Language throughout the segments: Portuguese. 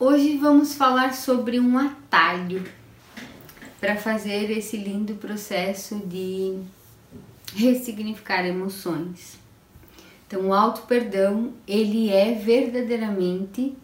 Hoje vamos falar sobre um atalho para fazer esse lindo processo de ressignificar emoções. Então, o auto perdão, ele é verdadeiramente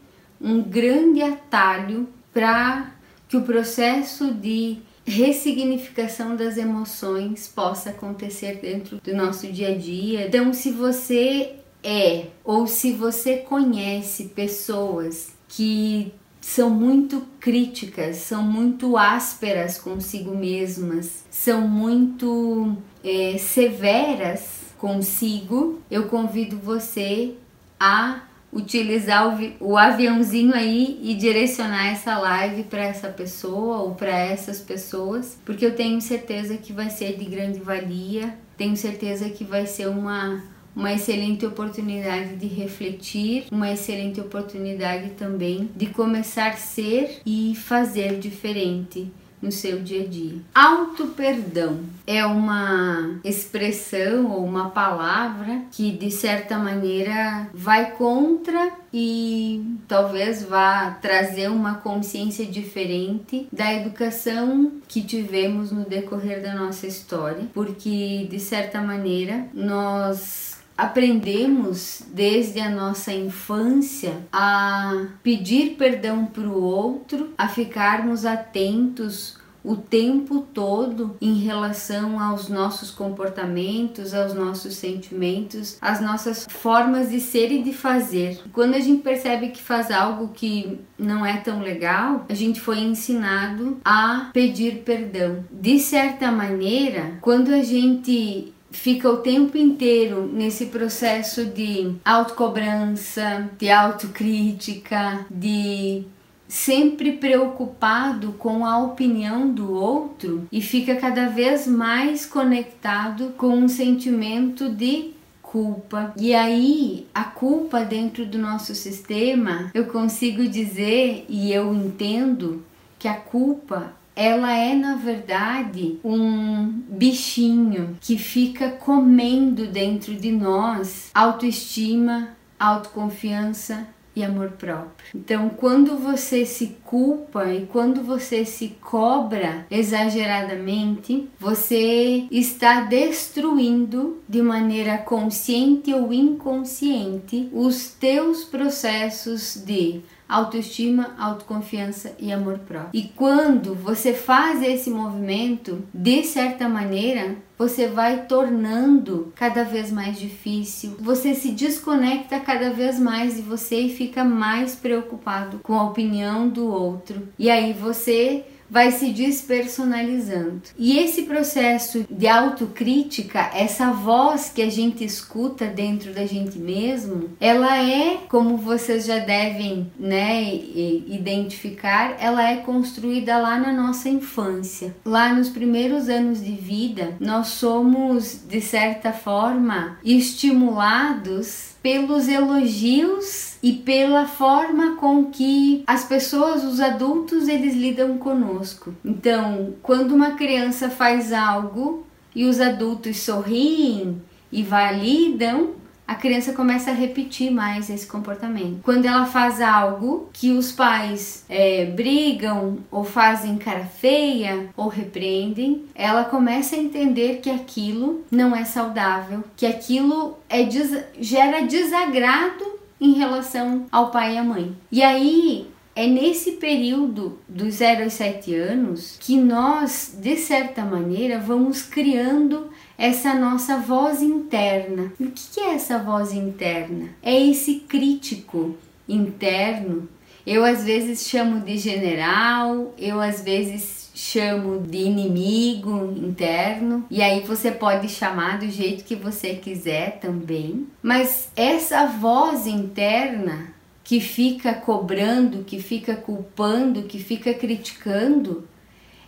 um grande atalho para que o processo de ressignificação das emoções possa acontecer dentro do nosso dia a dia. Então, se você é ou se você conhece pessoas que são muito críticas, são muito ásperas consigo mesmas, são muito é, severas consigo, eu convido você a utilizar o, o aviãozinho aí e direcionar essa live para essa pessoa ou para essas pessoas, porque eu tenho certeza que vai ser de grande valia, tenho certeza que vai ser uma uma excelente oportunidade de refletir, uma excelente oportunidade também de começar a ser e fazer diferente no seu dia a dia. Auto perdão é uma expressão ou uma palavra que de certa maneira vai contra e talvez vá trazer uma consciência diferente da educação que tivemos no decorrer da nossa história, porque de certa maneira nós aprendemos desde a nossa infância a pedir perdão para o outro, a ficarmos atentos o tempo todo em relação aos nossos comportamentos, aos nossos sentimentos, às nossas formas de ser e de fazer. Quando a gente percebe que faz algo que não é tão legal, a gente foi ensinado a pedir perdão. De certa maneira, quando a gente fica o tempo inteiro nesse processo de autocobrança, de autocrítica, de sempre preocupado com a opinião do outro e fica cada vez mais conectado com um sentimento de culpa. E aí, a culpa dentro do nosso sistema, eu consigo dizer e eu entendo que a culpa ela é na verdade um bichinho que fica comendo dentro de nós autoestima, autoconfiança e amor próprio. Então, quando você se culpa e quando você se cobra exageradamente, você está destruindo de maneira consciente ou inconsciente os teus processos de autoestima, autoconfiança e amor próprio. E quando você faz esse movimento, de certa maneira, você vai tornando cada vez mais difícil, você se desconecta cada vez mais de você e fica mais preocupado com a opinião do outro. E aí você vai se despersonalizando. E esse processo de autocrítica, essa voz que a gente escuta dentro da gente mesmo, ela é, como vocês já devem, né, identificar, ela é construída lá na nossa infância. Lá nos primeiros anos de vida, nós somos de certa forma estimulados pelos elogios e pela forma com que as pessoas, os adultos, eles lidam conosco. Então, quando uma criança faz algo e os adultos sorriem e validam, a criança começa a repetir mais esse comportamento. Quando ela faz algo que os pais é, brigam ou fazem cara feia ou repreendem, ela começa a entender que aquilo não é saudável, que aquilo é des gera desagrado em relação ao pai e à mãe. E aí é nesse período dos 0 aos 7 anos que nós, de certa maneira, vamos criando essa nossa voz interna. E o que é essa voz interna? É esse crítico interno. Eu às vezes chamo de general, eu às vezes chamo de inimigo interno, e aí você pode chamar do jeito que você quiser também. Mas essa voz interna que fica cobrando, que fica culpando, que fica criticando,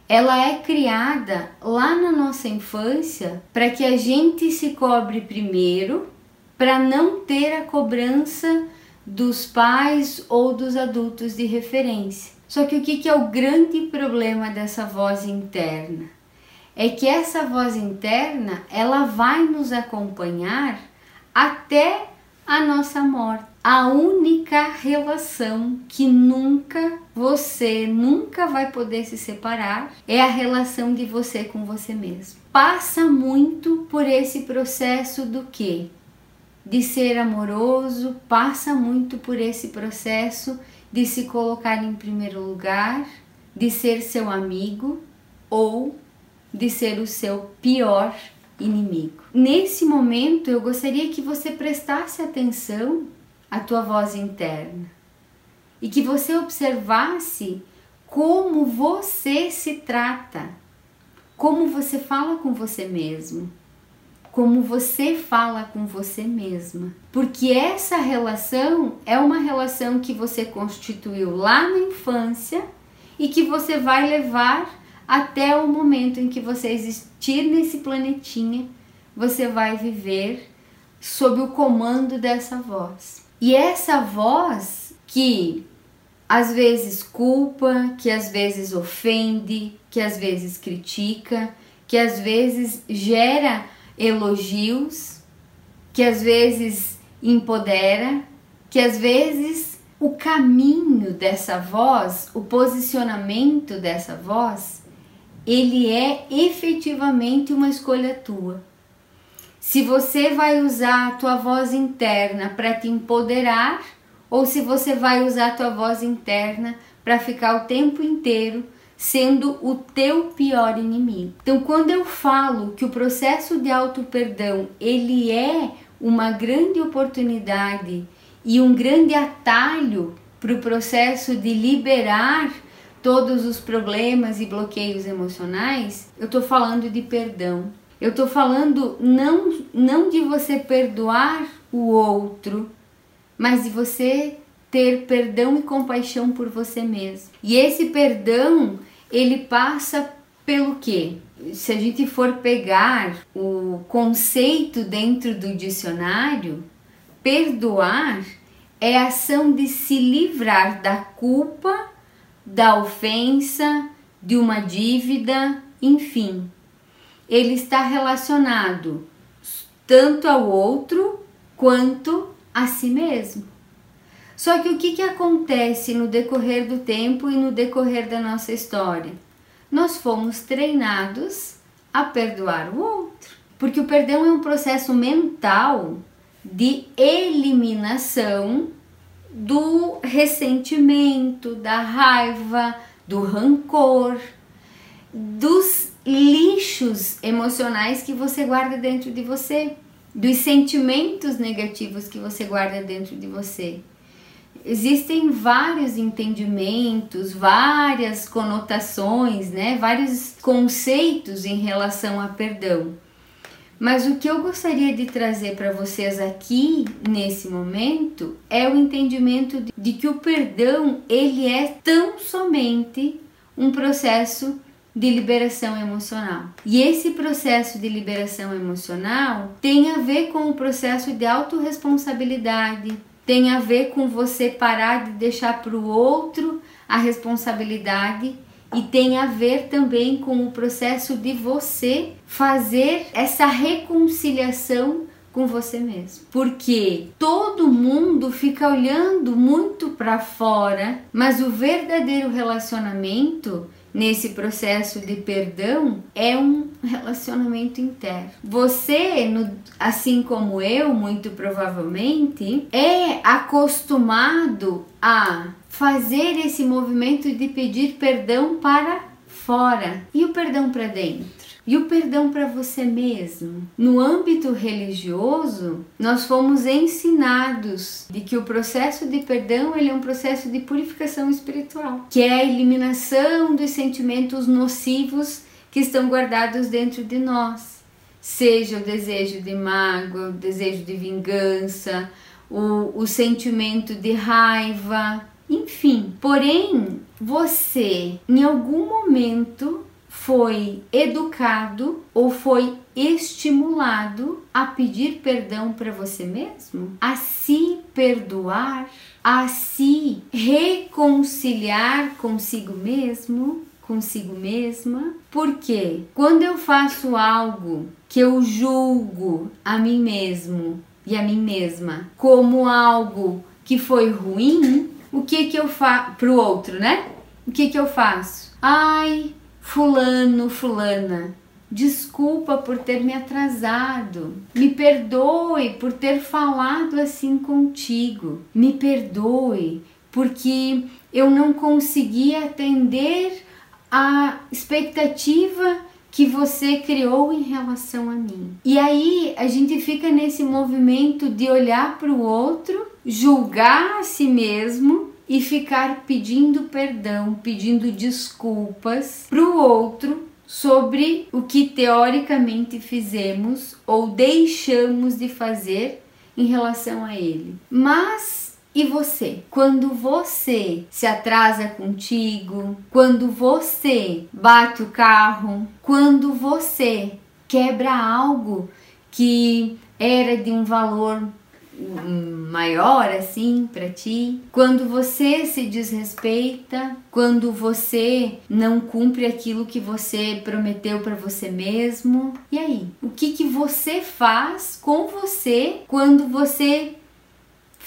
ela é criada lá na nossa infância para que a gente se cobre primeiro, para não ter a cobrança dos pais ou dos adultos de referência. Só que o que é o grande problema dessa voz interna? É que essa voz interna ela vai nos acompanhar até a nossa morte a única relação que nunca você nunca vai poder se separar é a relação de você com você mesmo. Passa muito por esse processo do que? De ser amoroso, passa muito por esse processo de se colocar em primeiro lugar, de ser seu amigo ou de ser o seu pior inimigo. Nesse momento, eu gostaria que você prestasse atenção à tua voz interna e que você observasse como você se trata, como você fala com você mesmo, como você fala com você mesma. Porque essa relação é uma relação que você constituiu lá na infância e que você vai levar até o momento em que você existir nesse planetinha, você vai viver sob o comando dessa voz. E essa voz que às vezes culpa, que às vezes ofende, que às vezes critica, que às vezes gera elogios, que às vezes empodera, que às vezes o caminho dessa voz, o posicionamento dessa voz ele é efetivamente uma escolha tua. Se você vai usar a tua voz interna para te empoderar ou se você vai usar a tua voz interna para ficar o tempo inteiro sendo o teu pior inimigo. Então, quando eu falo que o processo de auto-perdão, ele é uma grande oportunidade e um grande atalho para o processo de liberar todos os problemas e bloqueios emocionais, eu estou falando de perdão. Eu estou falando não, não de você perdoar o outro, mas de você ter perdão e compaixão por você mesmo. E esse perdão, ele passa pelo quê? Se a gente for pegar o conceito dentro do dicionário, perdoar é a ação de se livrar da culpa da ofensa, de uma dívida, enfim. Ele está relacionado tanto ao outro quanto a si mesmo. Só que o que, que acontece no decorrer do tempo e no decorrer da nossa história? Nós fomos treinados a perdoar o outro. Porque o perdão é um processo mental de eliminação do ressentimento, da raiva, do rancor, dos lixos emocionais que você guarda dentro de você, dos sentimentos negativos que você guarda dentro de você. Existem vários entendimentos, várias conotações, né? vários conceitos em relação a perdão. Mas o que eu gostaria de trazer para vocês aqui nesse momento é o entendimento de, que o perdão ele é tão somente um processo de liberação emocional. E esse processo de liberação emocional tem a ver com o processo de autorresponsabilidade, tem a ver com você parar de deixar para o outro a responsabilidade e tem a ver também com o processo de você fazer essa reconciliação com você mesmo. Porque todo mundo fica olhando muito para fora, mas o verdadeiro relacionamento nesse processo de perdão é um relacionamento interno. Você, assim como eu, muito provavelmente, é acostumado a fazer esse movimento de pedir perdão para fora e o perdão para dentro. E o perdão para você mesmo. No âmbito religioso, nós fomos ensinados de que o processo de perdão ele é um processo de purificação espiritual, que é a eliminação dos sentimentos nocivos que estão guardados dentro de nós. Seja o desejo de mágoa, o desejo de vingança, o, o sentimento de raiva, enfim, porém, você em algum momento foi educado ou foi estimulado a pedir perdão para você mesmo, a se perdoar, a se reconciliar consigo mesmo, consigo mesma. Porque quando eu faço algo que eu julgo a mim mesmo e a mim mesma como algo que foi ruim, o que que eu faço pro outro, né? O que que eu faço? Ai, fulano, fulana, desculpa por ter me atrasado. Me perdoe por ter falado assim contigo. Me perdoe porque eu não consegui atender a expectativa que você criou em relação a mim. E aí a gente fica nesse movimento de olhar para o outro, julgar a si mesmo e ficar pedindo perdão, pedindo desculpas para o outro sobre o que teoricamente fizemos ou deixamos de fazer em relação a ele. Mas e você? Quando você se atrasa contigo, quando você bate o carro, quando você quebra algo que era de um valor maior assim para ti, quando você se desrespeita, quando você não cumpre aquilo que você prometeu para você mesmo. E aí, o que que você faz com você quando você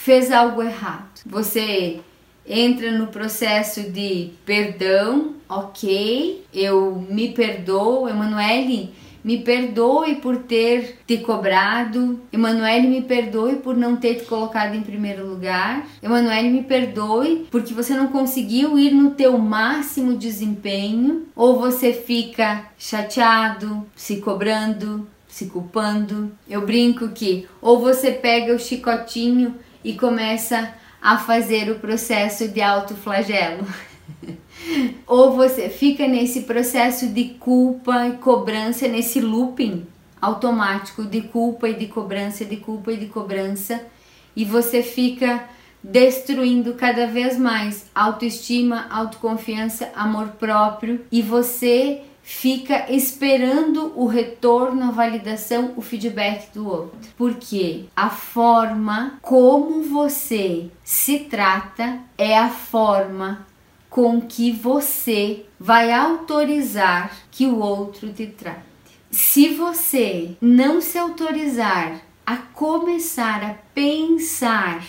fez algo errado. Você entra no processo de perdão, ok, eu me perdoo, Emanuele, me perdoe por ter te cobrado. Emanuele, me perdoe por não ter te colocado em primeiro lugar. Emanuele, me perdoe porque você não conseguiu ir no teu máximo desempenho. Ou você fica chateado, se cobrando, se culpando. Eu brinco que ou você pega o chicotinho e começa a fazer o processo de autoflagelo. Ou você fica nesse processo de culpa e cobrança, nesse looping automático de culpa e de cobrança, de culpa e de cobrança, e você fica destruindo cada vez mais autoestima, autoconfiança, amor próprio, e você fica esperando o retorno, a validação, o feedback do outro. Porque a forma como você se trata é a forma com que você vai autorizar que o outro te trate. Se você não se autorizar a começar a pensar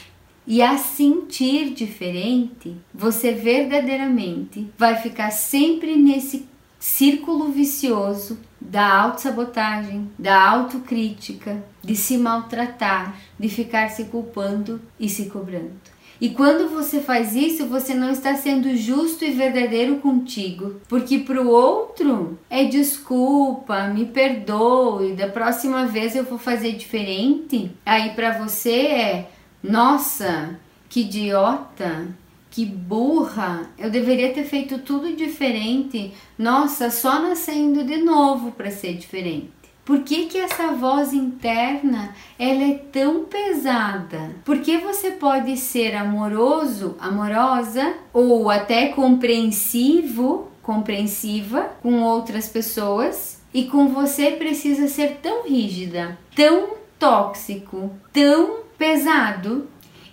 e a sentir diferente, você verdadeiramente vai ficar sempre nesse círculo vicioso da autossabotagem, da autocrítica, de se maltratar, de ficar se culpando e se cobrando. E quando você faz isso, você não está sendo justo e verdadeiro contigo, porque para o outro é desculpa, me perdoe, da próxima vez eu vou fazer diferente. Aí para você é, nossa, que idiota, que burra, eu deveria ter feito tudo diferente. Nossa, só nascendo de novo para ser diferente. Por que, que essa voz interna ela é tão pesada? Porque você pode ser amoroso, amorosa ou até compreensivo, compreensiva com outras pessoas e com você precisa ser tão rígida, tão tóxico, tão pesado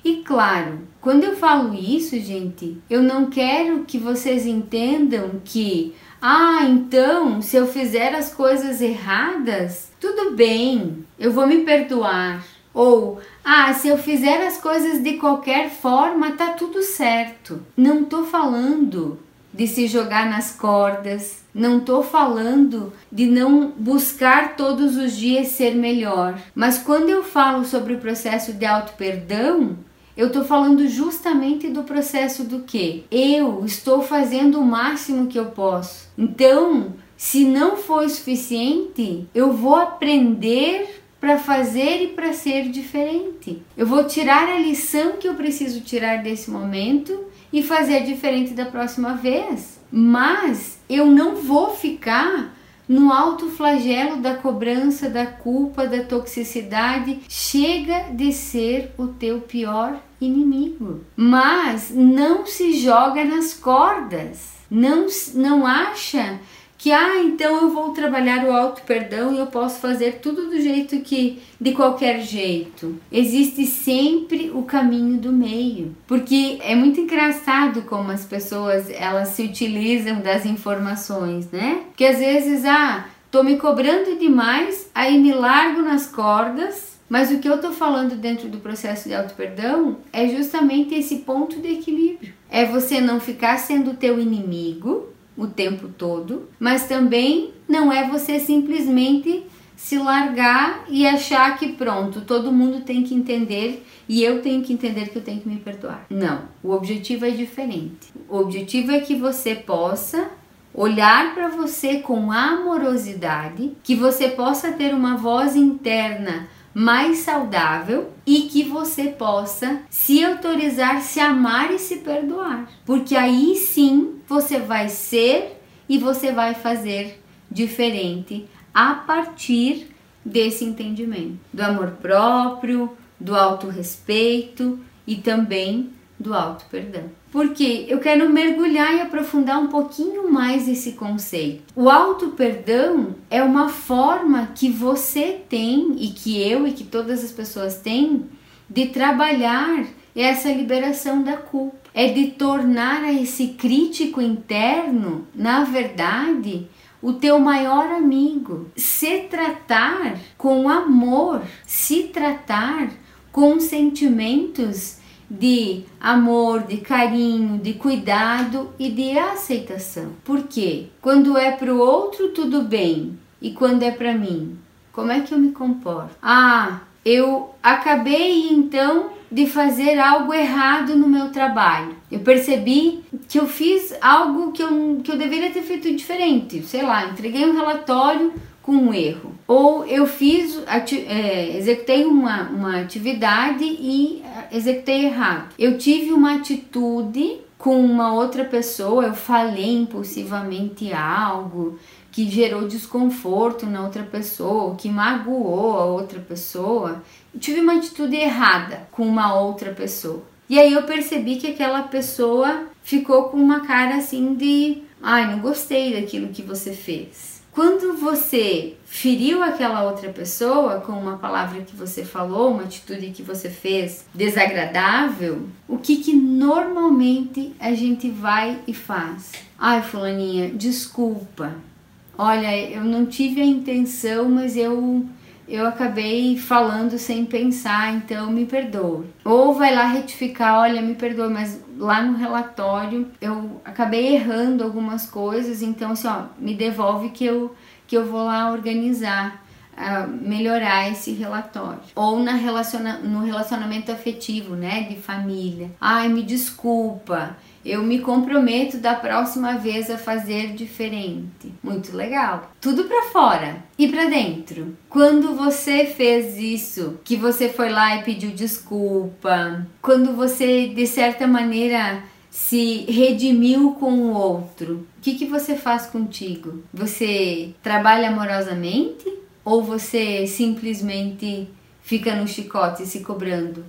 e claro, quando eu falo isso, gente, eu não quero que vocês entendam que, ah, então, se eu fizer as coisas erradas, tudo bem, eu vou me perdoar. Ou, ah, se eu fizer as coisas de qualquer forma, tá tudo certo. Não tô falando de se jogar nas cordas, não tô falando de não buscar todos os dias ser melhor. Mas quando eu falo sobre o processo de auto-perdão, eu estou falando justamente do processo do que eu estou fazendo o máximo que eu posso. Então, se não for suficiente, eu vou aprender para fazer e para ser diferente. Eu vou tirar a lição que eu preciso tirar desse momento e fazer diferente da próxima vez. Mas eu não vou ficar no alto flagelo da cobrança, da culpa, da toxicidade, chega de ser o teu pior inimigo. Mas não se joga nas cordas. Não, não acha que ah, então eu vou trabalhar o auto perdão e eu posso fazer tudo do jeito que de qualquer jeito. Existe sempre o caminho do meio, porque é muito engraçado como as pessoas elas se utilizam das informações, né? Que às vezes ah, tô me cobrando demais, aí me largo nas cordas Mas o que eu tô falando dentro do processo de auto-perdão é justamente esse ponto de equilíbrio. É você não ficar sendo teu inimigo o tempo todo, mas também não é você simplesmente se largar e achar que pronto, todo mundo tem que entender e eu tenho que entender que eu tenho que me perdoar. Não, o objetivo é diferente. O objetivo é que você possa olhar para você com amorosidade, que você possa ter uma voz interna mais saudável e que você possa se autorizar, se amar e se perdoar. Porque aí sim você vai ser e você vai fazer diferente a partir desse entendimento do amor próprio, do autorrespeito e também do auto perdão. Porque eu quero mergulhar e aprofundar um pouquinho mais esse conceito. O auto perdão é uma forma que você tem e que eu e que todas as pessoas têm de trabalhar essa liberação da culpa. É de tornar esse crítico interno, na verdade, o teu maior amigo, se tratar com amor, se tratar com sentimentos de amor, de carinho, de cuidado e de aceitação. Por quê? Quando é para o outro tudo bem e quando é para mim, como é que eu me comporto? Ah, eu acabei então de fazer algo errado no meu trabalho. Eu percebi que eu fiz algo que eu, que eu deveria ter feito diferente. Sei lá, entreguei um relatório com um erro. Ou eu fiz, é, executei uma, uma atividade e é, executei errado. Eu tive uma atitude com uma outra pessoa, eu falei impulsivamente algo que gerou desconforto na outra pessoa, que magoou a outra pessoa. Eu tive uma atitude errada com uma outra pessoa. E aí eu percebi que aquela pessoa ficou com uma cara assim de, ai, não gostei daquilo que você fez. Quando você feriu aquela outra pessoa com uma palavra que você falou, uma atitude que você fez desagradável, o que que normalmente a gente vai e faz? Ai, fulaninha, desculpa. Olha, eu não tive a intenção, mas eu eu acabei falando sem pensar, então me perdoe. Ou vai lá retificar, olha, me perdoe, mas lá no relatório eu acabei errando algumas coisas, então assim, ó, me devolve que eu que eu vou lá organizar. Uh, melhorar esse relatório ou na relaciona no relacionamento afetivo, né, de família. Ai, me desculpa, eu me comprometo da próxima vez a fazer diferente. Muito legal. Tudo para fora e para dentro. Quando você fez isso, que você foi lá e pediu desculpa, quando você de certa maneira se redimiu com o outro, o que, que você faz contigo? Você trabalha amorosamente ou você simplesmente fica no chicote se cobrando?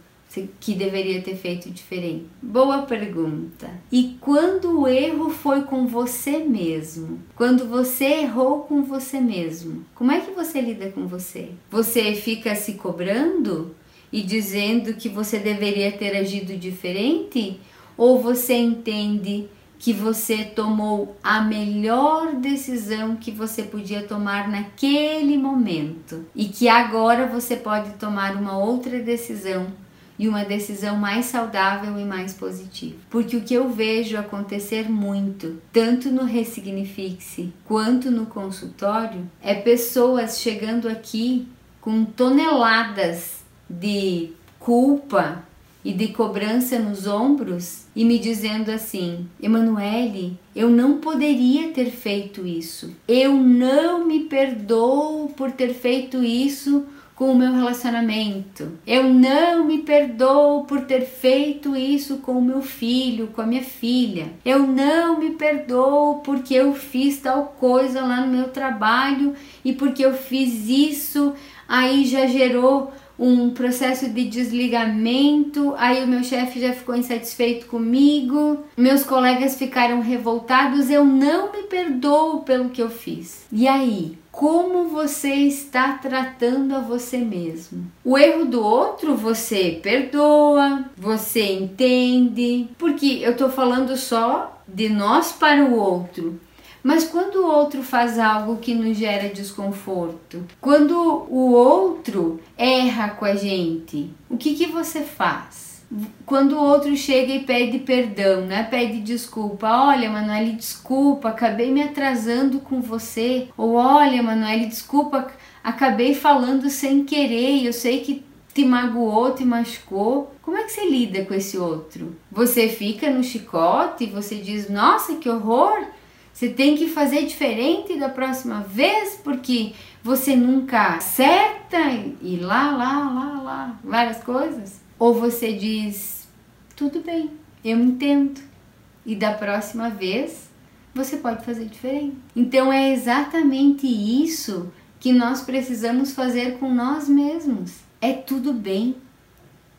Que deveria ter feito diferente? Boa pergunta. E quando o erro foi com você mesmo? Quando você errou com você mesmo? Como é que você lida com você? Você fica se cobrando e dizendo que você deveria ter agido diferente? Ou você entende que você tomou a melhor decisão que você podia tomar naquele momento e que agora você pode tomar uma outra decisão e uma decisão mais saudável e mais positiva. Porque o que eu vejo acontecer muito, tanto no Ressignifique-se quanto no consultório, é pessoas chegando aqui com toneladas de culpa e de cobrança nos ombros e me dizendo assim: Emanuele, eu não poderia ter feito isso. Eu não me perdoo por ter feito isso com o meu relacionamento. Eu não me perdoo por ter feito isso com o meu filho, com a minha filha. Eu não me perdoo porque eu fiz tal coisa lá no meu trabalho e porque eu fiz isso, aí já gerou um processo de desligamento, aí o meu chefe já ficou insatisfeito comigo, meus colegas ficaram revoltados, eu não me perdoo pelo que eu fiz. E aí, como você está tratando a você mesmo. O erro do outro você perdoa, você entende, porque eu estou falando só de nós para o outro. Mas quando o outro faz algo que nos gera desconforto, quando o outro erra com a gente, o que, que você faz? Quando o outro chega e pede perdão, né? Pede desculpa. Olha, Manoel, desculpa, acabei me atrasando com você. Ou olha, Manoel, desculpa, acabei falando sem querer. Eu sei que te magoou, te machucou. Como é que você lida com esse outro? Você fica no chicote e você diz: Nossa, que horror! Você tem que fazer diferente da próxima vez porque você nunca acerta e lá, lá, lá, lá, várias coisas. Ou você diz: tudo bem, eu entendo. E da próxima vez você pode fazer diferente. Então é exatamente isso que nós precisamos fazer com nós mesmos. É tudo bem.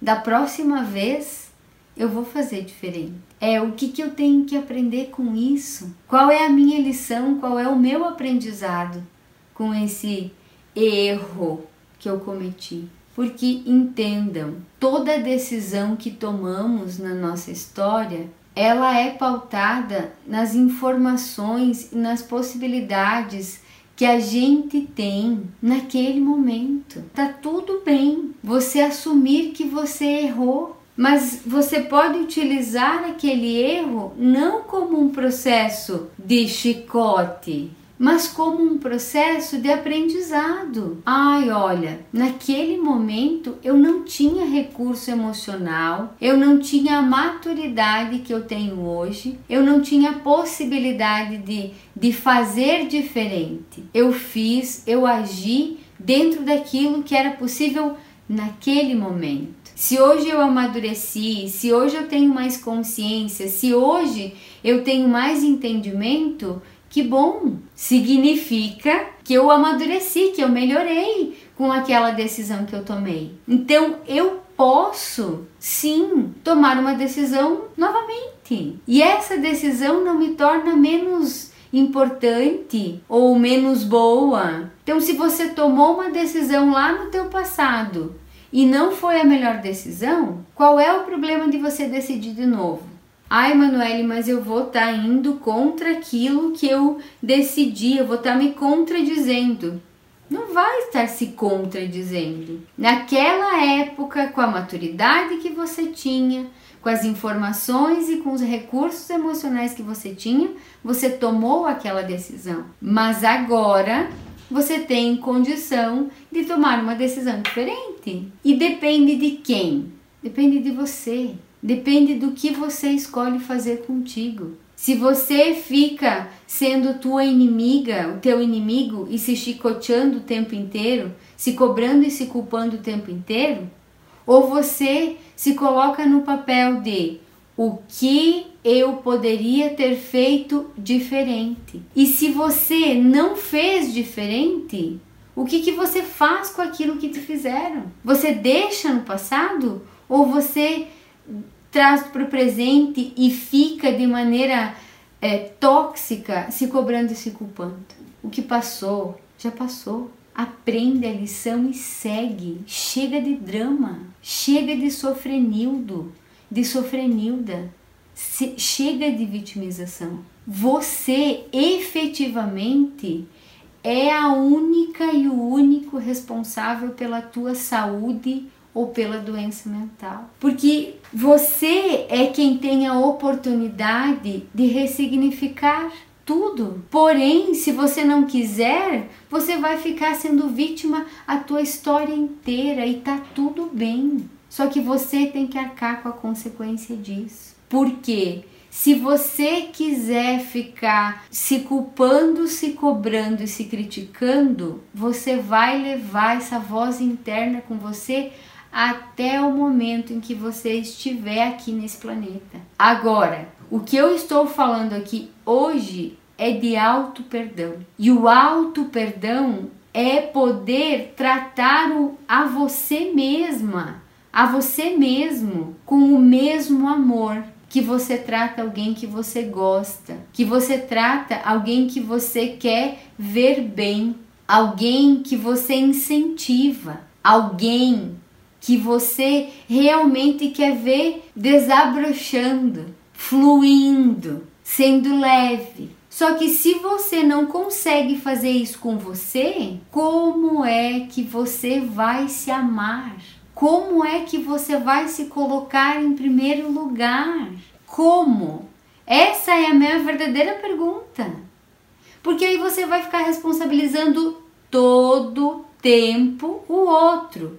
Da próxima vez eu vou fazer diferente. É o que, que eu tenho que aprender com isso? Qual é a minha lição? Qual é o meu aprendizado com esse erro que eu cometi? Porque entendam, toda decisão que tomamos na nossa história, ela é pautada nas informações e nas possibilidades que a gente tem naquele momento. Tá tudo bem você assumir que você errou, mas você pode utilizar aquele erro não como um processo de chicote, mas como um processo de aprendizado. Ai, olha, naquele momento eu não tinha recurso emocional, eu não tinha a maturidade que eu tenho hoje, eu não tinha possibilidade de, de fazer diferente. Eu fiz, eu agi dentro daquilo que era possível naquele momento. Se hoje eu amadureci, se hoje eu tenho mais consciência, se hoje eu tenho mais entendimento, que bom! Significa que eu amadureci, que eu melhorei com aquela decisão que eu tomei. Então eu posso sim tomar uma decisão novamente. E essa decisão não me torna menos importante ou menos boa. Então se você tomou uma decisão lá no teu passado e não foi a melhor decisão, qual é o problema de você decidir de novo? Ai, Manuele, mas eu vou estar tá indo contra aquilo que eu decidi, eu vou estar tá me contradizendo. Não vai estar se contradizendo. Naquela época, com a maturidade que você tinha, com as informações e com os recursos emocionais que você tinha, você tomou aquela decisão. Mas agora você tem condição de tomar uma decisão diferente. E depende de quem? Depende de você. Depende do que você escolhe fazer contigo. Se você fica sendo tua inimiga, o teu inimigo e se chicoteando o tempo inteiro, se cobrando e se culpando o tempo inteiro, ou você se coloca no papel de o que eu poderia ter feito diferente. E se você não fez diferente, o que, que você faz com aquilo que te fizeram? Você deixa no passado ou você traz para o presente e fica de maneira é, tóxica se cobrando e se culpando. O que passou, já passou. Aprende a lição e segue. Chega de drama, chega de sofrenildo, de sofrenilda, se, chega de vitimização. Você efetivamente é a única e o único responsável pela tua saúde ou pela doença mental. Porque você é quem tem a oportunidade de ressignificar tudo. Porém, se você não quiser, você vai ficar sendo vítima a tua história inteira e tá tudo bem. Só que você tem que arcar com a consequência disso. Por quê? Se você quiser ficar se culpando, se cobrando e se criticando, você vai levar essa voz interna com você até o momento em que você estiver aqui nesse planeta. Agora, o que eu estou falando aqui hoje é de auto perdão. E o auto perdão é poder tratar o, a você mesma, a você mesmo com o mesmo amor que você trata alguém que você gosta, que você trata alguém que você quer ver bem, alguém que você incentiva, alguém que você realmente quer ver desabrochando, fluindo, sendo leve, Só que se você não consegue fazer isso com você, como é que você vai se amar? Como é que você vai se colocar em primeiro lugar? Como? Essa é a minha verdadeira pergunta. Porque aí você vai ficar responsabilizando todo tempo o outro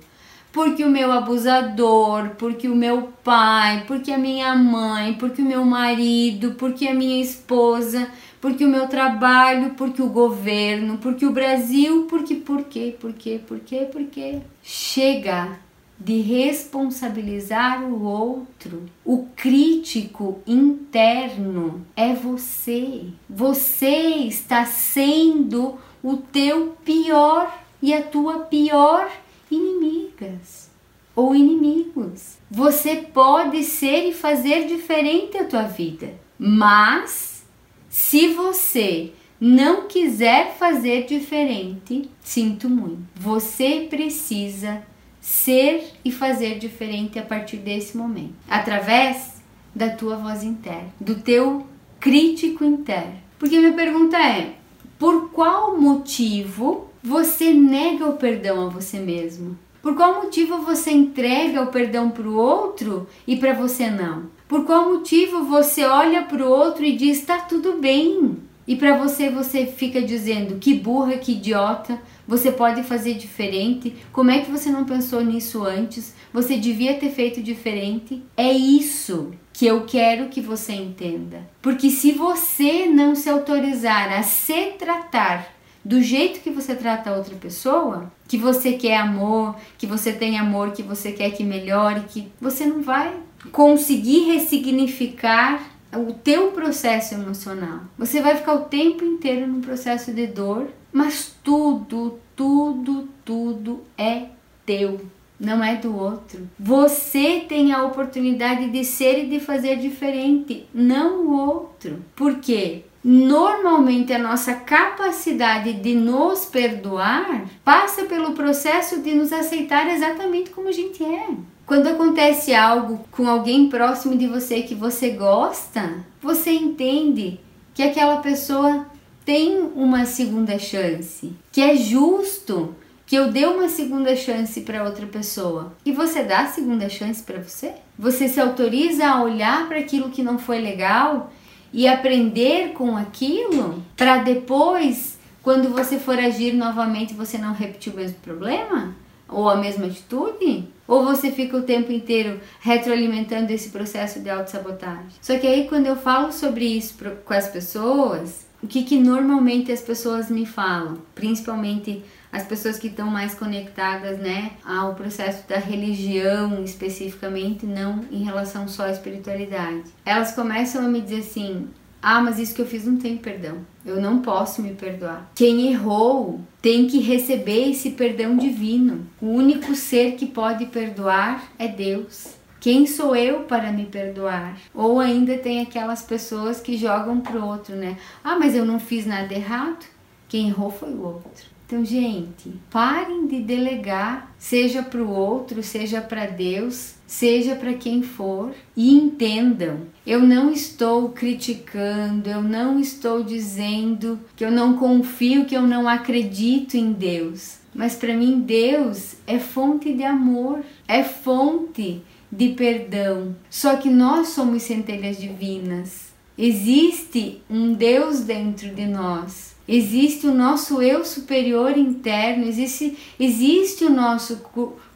porque o meu abusador, porque o meu pai, porque a minha mãe, porque o meu marido, porque a minha esposa, porque o meu trabalho, porque o governo, porque o Brasil, porque, por quê, por quê, por quê, por quê. Chega de responsabilizar o outro. O crítico interno é você. Você está sendo o teu pior e a tua pior inimigas ou inimigos. Você pode ser e fazer diferente a tua vida, mas se você não quiser fazer diferente, sinto muito. Você precisa ser e fazer diferente a partir desse momento, através da tua voz interna, do teu crítico interno. Porque minha pergunta é: por qual motivo você nega o perdão a você mesmo? Por qual motivo você entrega o perdão para o outro e para você não? Por qual motivo você olha para o outro e diz tá tudo bem? E para você você fica dizendo que burra, que idiota, você pode fazer diferente. Como é que você não pensou nisso antes? Você devia ter feito diferente. É isso que eu quero que você entenda. Porque se você não se autorizar a se tratar do jeito que você trata a outra pessoa, que você quer amor, que você tem amor, que você quer que melhore, que você não vai conseguir ressignificar o teu processo emocional. Você vai ficar o tempo inteiro num processo de dor, mas tudo, tudo, tudo é teu, não é do outro. Você tem a oportunidade de ser e de fazer diferente, não o outro. Por quê? Normalmente a nossa capacidade de nos perdoar passa pelo processo de nos aceitar exatamente como a gente é. Quando acontece algo com alguém próximo de você que você gosta, você entende que aquela pessoa tem uma segunda chance, que é justo que eu dê uma segunda chance para outra pessoa. E você dá a segunda chance para você? Você se autoriza a olhar para aquilo que não foi legal e aprender com aquilo para depois, quando você for agir novamente, você não repetir o mesmo problema? Ou a mesma atitude? Ou você fica o tempo inteiro retroalimentando esse processo de autossabotagem? Só que aí, quando eu falo sobre isso com as pessoas, o que, que normalmente as pessoas me falam? Principalmente as pessoas que estão mais conectadas, né, ao processo da religião especificamente, não em relação só à espiritualidade. Elas começam a me dizer assim: "Ah, mas isso que eu fiz não tem perdão. Eu não posso me perdoar. Quem errou tem que receber esse perdão divino. O único ser que pode perdoar é Deus." Quem sou eu para me perdoar? Ou ainda tem aquelas pessoas que jogam pro outro, né? Ah, mas eu não fiz nada errado. Quem errou foi o outro. Então, gente, parem de delegar, seja para o outro, seja para Deus, seja para quem for, e entendam. Eu não estou criticando, eu não estou dizendo que eu não confio, que eu não acredito em Deus. Mas para mim, Deus é fonte de amor, é fonte de perdão. Só que nós somos centelhas divinas. Existe um Deus dentro de nós existe o nosso eu superior interno, existe, existe o nosso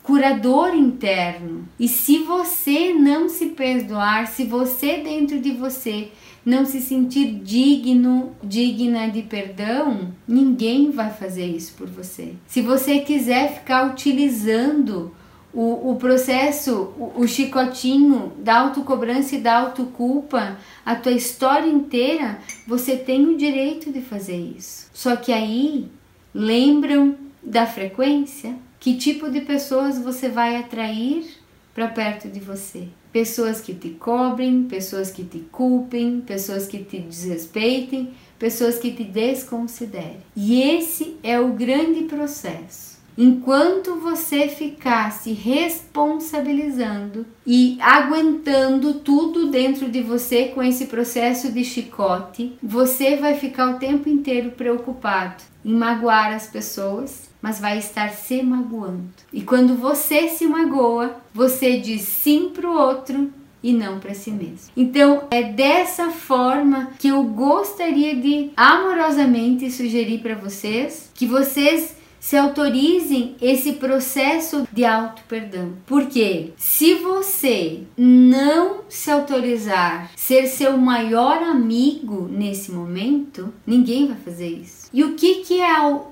curador interno. E se você não se perdoar, se você dentro de você não se sentir digno, digna de perdão, ninguém vai fazer isso por você. Se você quiser ficar utilizando o, o processo, o, o chicotinho da autocobrança e da autoculpa, a tua história inteira, você tem o direito de fazer isso. Só que aí, lembram da frequência? Que tipo de pessoas você vai atrair para perto de você? Pessoas que te cobrem, pessoas que te culpem, pessoas que te desrespeitem, pessoas que te desconsiderem. E esse é o grande processo Enquanto você ficar se responsabilizando e aguentando tudo dentro de você com esse processo de chicote, você vai ficar o tempo inteiro preocupado em magoar as pessoas, mas vai estar se magoando. E quando você se magoa, você diz sim para o outro e não para si mesmo. Então, é dessa forma que eu gostaria de amorosamente sugerir para vocês que vocês se autorizem esse processo de auto-perdão. Porque se você não se autorizar ser seu maior amigo nesse momento, ninguém vai fazer isso. E o que, que é o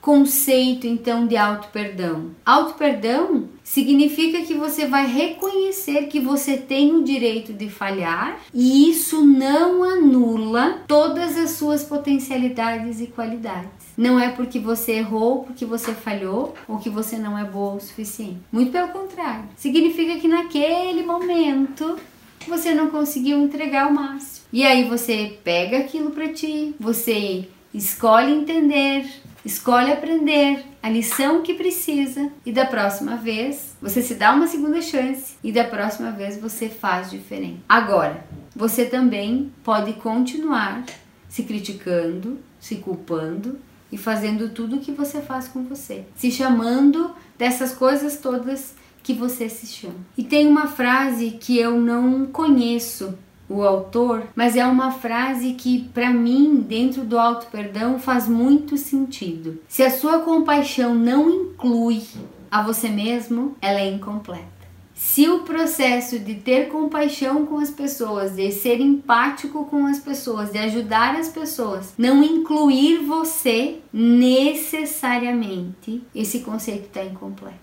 conceito então de auto-perdão? Auto-perdão significa que você vai reconhecer que você tem o direito de falhar e isso não anula todas as suas potencialidades e qualidades. Não é porque você errou, porque você falhou ou que você não é boa o suficiente. Muito pelo contrário. Significa que naquele momento você não conseguiu entregar o máximo. E aí você pega aquilo para ti, você escolhe entender, escolhe aprender a lição que precisa e da próxima vez você se dá uma segunda chance e da próxima vez você faz diferente. Agora, você também pode continuar se criticando, se culpando e fazendo tudo o que você faz com você, se chamando dessas coisas todas que você se chama. E tem uma frase que eu não conheço o autor, mas é uma frase que para mim, dentro do auto perdão, faz muito sentido. Se a sua compaixão não inclui a você mesmo, ela é incompleta. Se o processo de ter compaixão com as pessoas, de ser empático com as pessoas, de ajudar as pessoas, não incluir você necessariamente, esse conceito está incompleto.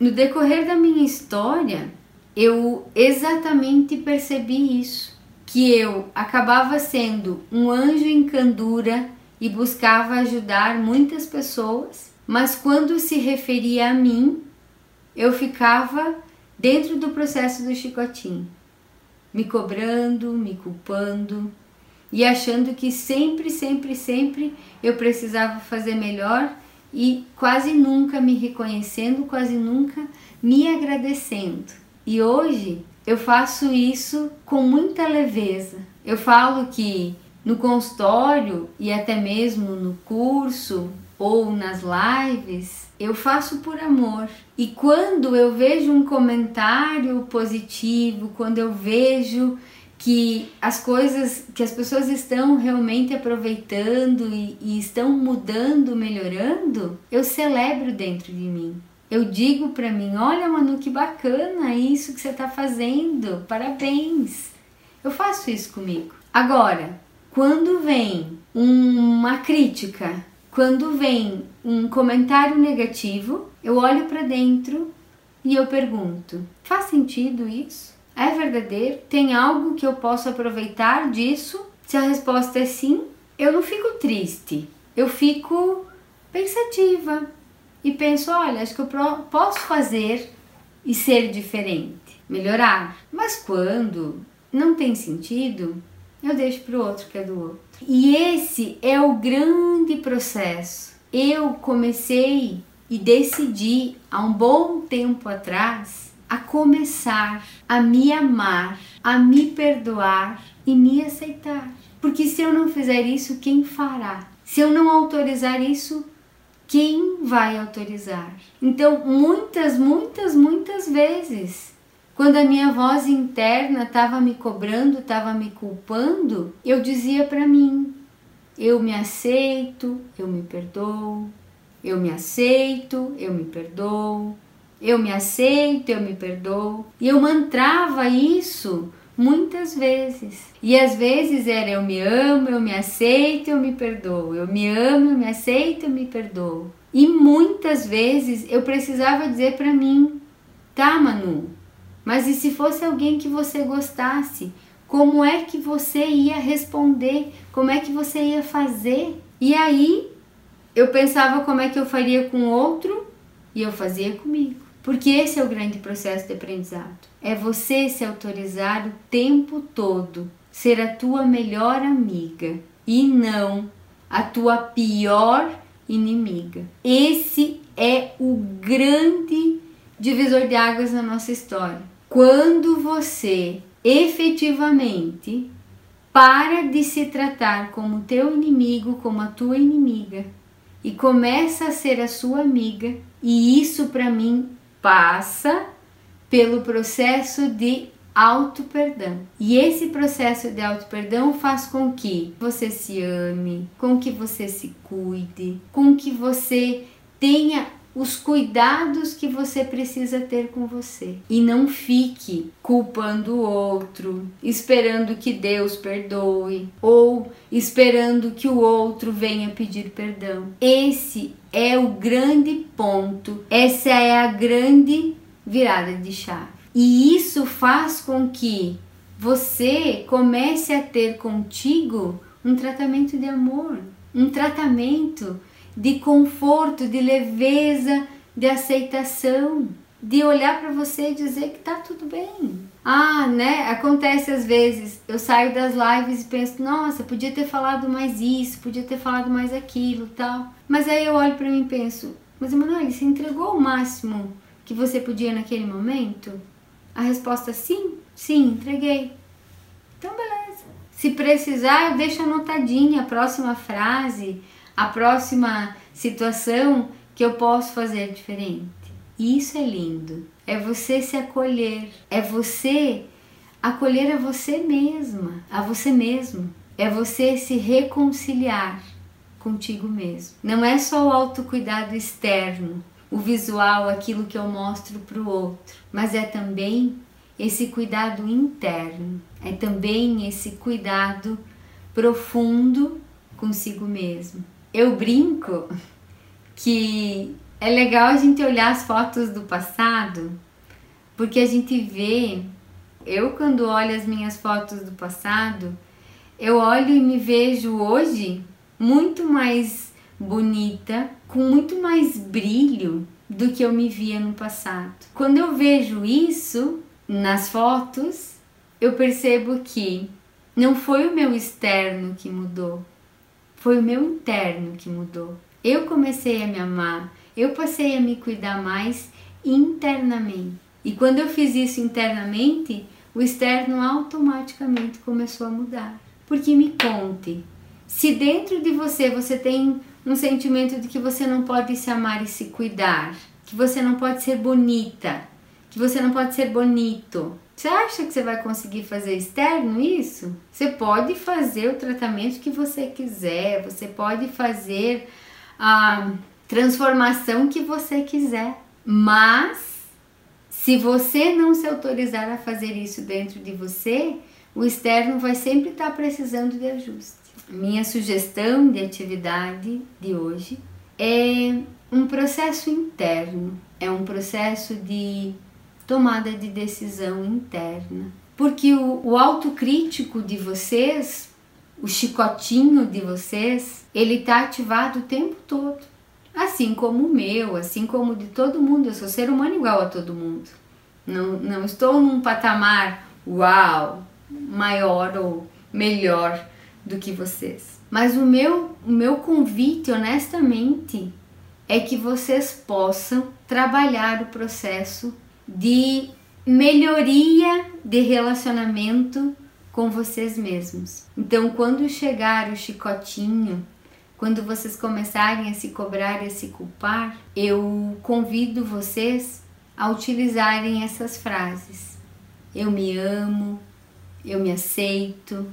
No decorrer da minha história, eu exatamente percebi isso que eu acabava sendo um anjo em candura e buscava ajudar muitas pessoas, mas quando se referia a mim, eu ficava dentro do processo do chicotinho, me cobrando, me culpando e achando que sempre, sempre, sempre eu precisava fazer melhor e quase nunca me reconhecendo, quase nunca me agradecendo. E hoje eu faço isso com muita leveza. Eu falo que no consultório e até mesmo no curso ou nas lives, eu faço por amor. E quando eu vejo um comentário positivo, quando eu vejo que as coisas, que as pessoas estão realmente aproveitando e, e estão mudando, melhorando, eu celebro dentro de mim. Eu digo para mim, olha Manu, que bacana isso que você está fazendo, parabéns. Eu faço isso comigo. Agora, quando vem uma crítica, quando vem um comentário negativo, eu olho para dentro e eu pergunto: faz sentido isso? É verdadeiro? Tem algo que eu posso aproveitar disso? Se a resposta é sim, eu não fico triste, eu fico pensativa, e penso: olha, acho que eu posso fazer e ser diferente, melhorar. Mas quando não tem sentido, eu deixo para o outro que é do outro. E esse é o grande processo. Eu comecei e decidi há um bom tempo atrás a começar a me amar, a me perdoar e me aceitar. Porque se eu não fizer isso, quem fará? Se eu não autorizar isso, quem vai autorizar? Então, muitas, muitas, muitas vezes, quando a minha voz interna estava me cobrando, estava me culpando, eu dizia para mim: eu me aceito, eu me perdoo, eu me aceito, eu me perdoo, eu me aceito, eu me perdoo. E eu mantrava isso muitas vezes. E às vezes era eu me amo, eu me aceito, eu me perdoo. Eu me amo, eu me aceito, eu me perdoo. E muitas vezes eu precisava dizer para mim: "Tá, Manu, mas e se fosse alguém que você gostasse? Como é que você ia responder? Como é que você ia fazer?" E aí eu pensava como é que eu faria com outro e eu fazia comigo. Porque esse é o grande processo de aprendizado. É você se autorizar o tempo todo ser a tua melhor amiga e não a tua pior inimiga. Esse é o grande divisor de águas na nossa história. Quando você efetivamente para de se tratar como teu inimigo, como a tua inimiga e começa a ser a sua amiga, e isso para mim passa pelo processo de auto perdão. E esse processo de auto perdão faz com que você se ame, com que você se cuide, com que você tenha os cuidados que você precisa ter com você e não fique culpando o outro, esperando que Deus perdoe ou esperando que o outro venha pedir perdão. Esse é o grande ponto, essa é a grande virada de chave. E isso faz com que você comece a ter contigo um tratamento de amor, um tratamento de conforto, de leveza, de aceitação, de olhar para você e dizer que tá tudo bem. Ah, né? Acontece às vezes, eu saio das lives e penso, nossa, podia ter falado mais isso, podia ter falado mais aquilo, tal. Mas aí eu olho para mim e penso, mas Emanuele, você entregou o máximo que você podia naquele momento? A resposta é sim, sim, entreguei. Então beleza. Se precisar, eu deixo anotadinha a próxima frase, a próxima situação que eu posso fazer diferente. Isso é lindo. É você se acolher, é você acolher a você mesma, a você mesmo. É você se reconciliar contigo mesmo. Não é só o autocuidado externo, o visual, aquilo que eu mostro para o outro, mas é também esse cuidado interno, é também esse cuidado profundo consigo mesmo eu brinco que é legal a gente olhar as fotos do passado, porque a gente vê, eu quando olho as minhas fotos do passado, eu olho e me vejo hoje muito mais bonita, com muito mais brilho do que eu me via no passado. Quando eu vejo isso nas fotos, eu percebo que não foi o meu externo que mudou, foi o meu interno que mudou. Eu comecei a me amar, eu passei a me cuidar mais internamente. E quando eu fiz isso internamente, o externo automaticamente começou a mudar. Porque me conte, se dentro de você você tem um sentimento de que você não pode se amar e se cuidar, que você não pode ser bonita, que você não pode ser bonito, você acha que você vai conseguir fazer externo isso? Você pode fazer o tratamento que você quiser, você pode fazer a transformação que você quiser, mas se você não se autorizar a fazer isso dentro de você, o externo vai sempre estar precisando de ajuste. Minha sugestão de atividade de hoje é um processo interno, é um processo de tomada de decisão interna. Porque o, o autocrítico de vocês, o chicotinho de vocês, ele está ativado o tempo todo. Assim como o meu, assim como de todo mundo. Eu sou ser humano igual a todo mundo. Não, não estou num patamar uau, maior ou melhor do que vocês. Mas o meu, o meu convite, honestamente, é que vocês possam trabalhar o processo de melhoria de relacionamento com vocês mesmos. Então, quando chegar o chicotinho, quando vocês começarem a se cobrar e a se culpar, eu convido vocês a utilizarem essas frases. Eu me amo, eu me aceito,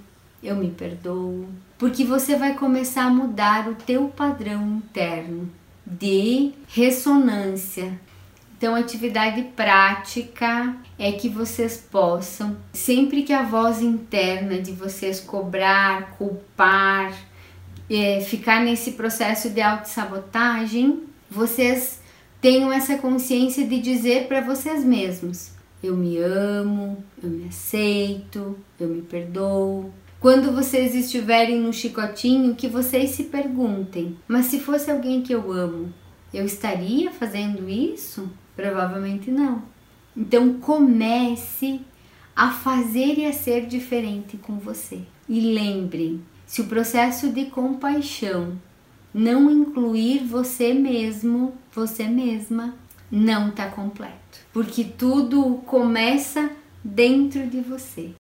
eu me perdoo, porque você vai começar a mudar o teu padrão interno de ressonância então, atividade prática é que vocês possam, sempre que a voz interna de vocês cobrar, culpar, é, ficar nesse processo de autossabotagem, vocês tenham essa consciência de dizer para vocês mesmos: eu me amo, eu me aceito, eu me perdoo. Quando vocês estiverem no chicotinho, que vocês se perguntem: mas se fosse alguém que eu amo, eu estaria fazendo isso? Provavelmente não. Então comece a fazer e a ser diferente com você. E lembre, se o processo de compaixão não incluir você mesmo, você mesma, não está completo. Porque tudo começa dentro de você.